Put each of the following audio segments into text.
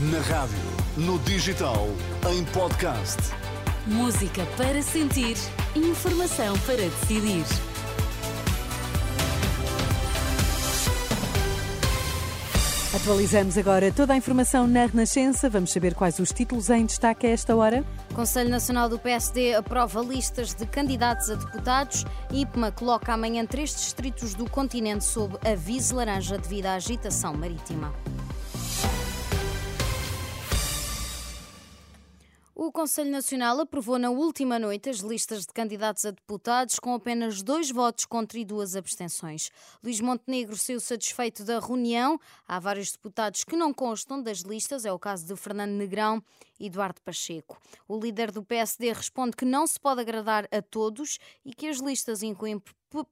Na rádio, no digital, em podcast. Música para sentir, informação para decidir. Atualizamos agora toda a informação na Renascença. Vamos saber quais os títulos em destaque a esta hora. Conselho Nacional do PSD aprova listas de candidatos a deputados. IPMA coloca amanhã três distritos do continente sob aviso laranja devido à agitação marítima. O Conselho Nacional aprovou na última noite as listas de candidatos a deputados com apenas dois votos contra e duas abstenções. Luís Montenegro saiu satisfeito da reunião. Há vários deputados que não constam das listas, é o caso de Fernando Negrão e Eduardo Pacheco. O líder do PSD responde que não se pode agradar a todos e que as listas incluem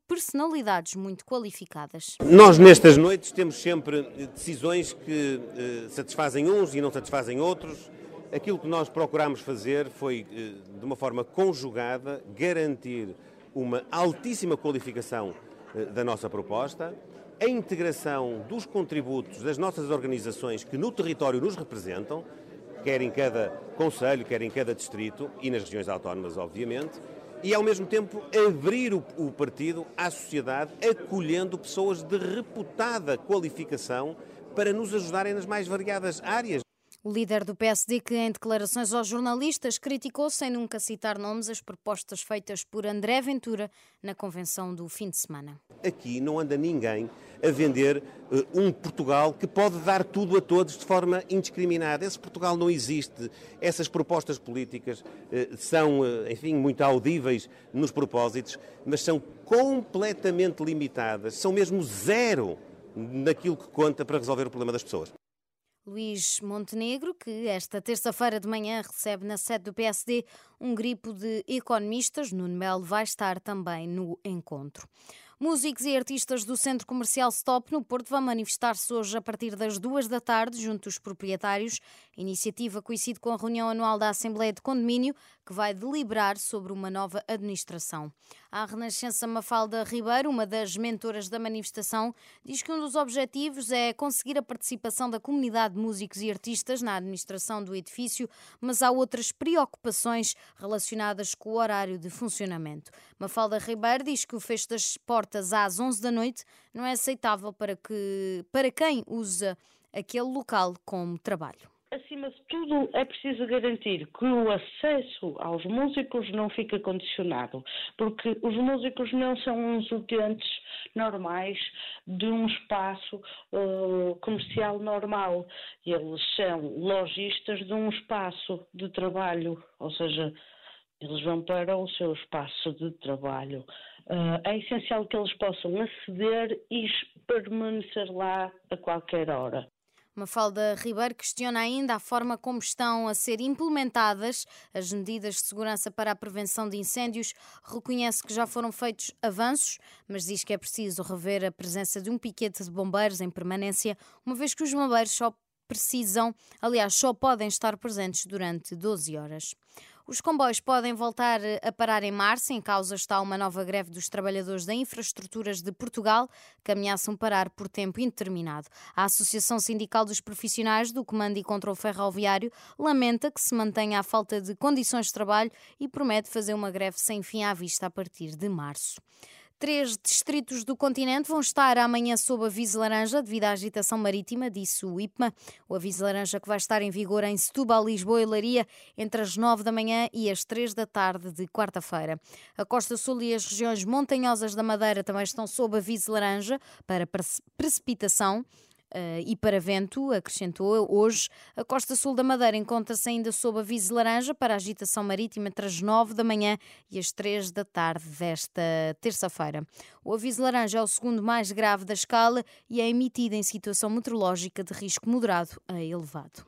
personalidades muito qualificadas. Nós, nestas noites, temos sempre decisões que eh, satisfazem uns e não satisfazem outros Aquilo que nós procurámos fazer foi, eh, de uma forma conjugada, garantir uma altíssima qualificação eh, da nossa proposta, a integração dos contributos das nossas organizações que no território nos representam, quer em cada conselho, quer em cada distrito e nas regiões autónomas, obviamente, e ao mesmo tempo abrir o, o partido à sociedade, acolhendo pessoas de reputada qualificação para nos ajudarem nas mais variadas áreas. O líder do PSD, que em declarações aos jornalistas criticou, sem nunca citar nomes, as propostas feitas por André Ventura na convenção do fim de semana. Aqui não anda ninguém a vender uh, um Portugal que pode dar tudo a todos de forma indiscriminada. Esse Portugal não existe. Essas propostas políticas uh, são, uh, enfim, muito audíveis nos propósitos, mas são completamente limitadas, são mesmo zero naquilo que conta para resolver o problema das pessoas. Luís Montenegro, que esta terça-feira de manhã recebe na sede do PSD um gripo de economistas. Nuno Melo vai estar também no encontro. Músicos e artistas do Centro Comercial Stop no Porto vão manifestar-se hoje a partir das duas da tarde junto dos proprietários. A iniciativa coincide com a reunião anual da Assembleia de Condomínio, que vai deliberar sobre uma nova administração. A Renascença Mafalda Ribeiro, uma das mentoras da manifestação, diz que um dos objetivos é conseguir a participação da comunidade de músicos e artistas na administração do edifício, mas há outras preocupações relacionadas com o horário de funcionamento. Mafalda Ribeiro diz que o fecho das portas portas às 11 da noite não é aceitável para, que, para quem usa aquele local como trabalho. Acima de tudo, é preciso garantir que o acesso aos músicos não fica condicionado, porque os músicos não são uns utentes normais de um espaço uh, comercial normal. Eles são lojistas de um espaço de trabalho, ou seja, eles vão para o seu espaço de trabalho. Uh, é essencial que eles possam aceder e permanecer lá a qualquer hora. Mafalda Ribeiro questiona ainda a forma como estão a ser implementadas as medidas de segurança para a prevenção de incêndios. Reconhece que já foram feitos avanços, mas diz que é preciso rever a presença de um piquete de bombeiros em permanência, uma vez que os bombeiros só precisam, aliás, só podem estar presentes durante 12 horas. Os comboios podem voltar a parar em março. Em causa está uma nova greve dos trabalhadores da Infraestruturas de Portugal, que ameaçam parar por tempo indeterminado. A Associação Sindical dos Profissionais do Comando e Controle Ferroviário lamenta que se mantenha a falta de condições de trabalho e promete fazer uma greve sem fim à vista a partir de março. Três distritos do continente vão estar amanhã sob aviso laranja devido à agitação marítima, disse o IPMA. O aviso laranja que vai estar em vigor em Setúbal, Lisboa e Laria entre as nove da manhã e as três da tarde de quarta-feira. A Costa Sul e as regiões montanhosas da Madeira também estão sob aviso laranja para precipitação. Uh, e para vento, acrescentou hoje, a costa sul da Madeira encontra-se ainda sob aviso laranja para agitação marítima entre as 9 da manhã e as 3 da tarde desta terça-feira. O aviso laranja é o segundo mais grave da escala e é emitido em situação meteorológica de risco moderado a elevado.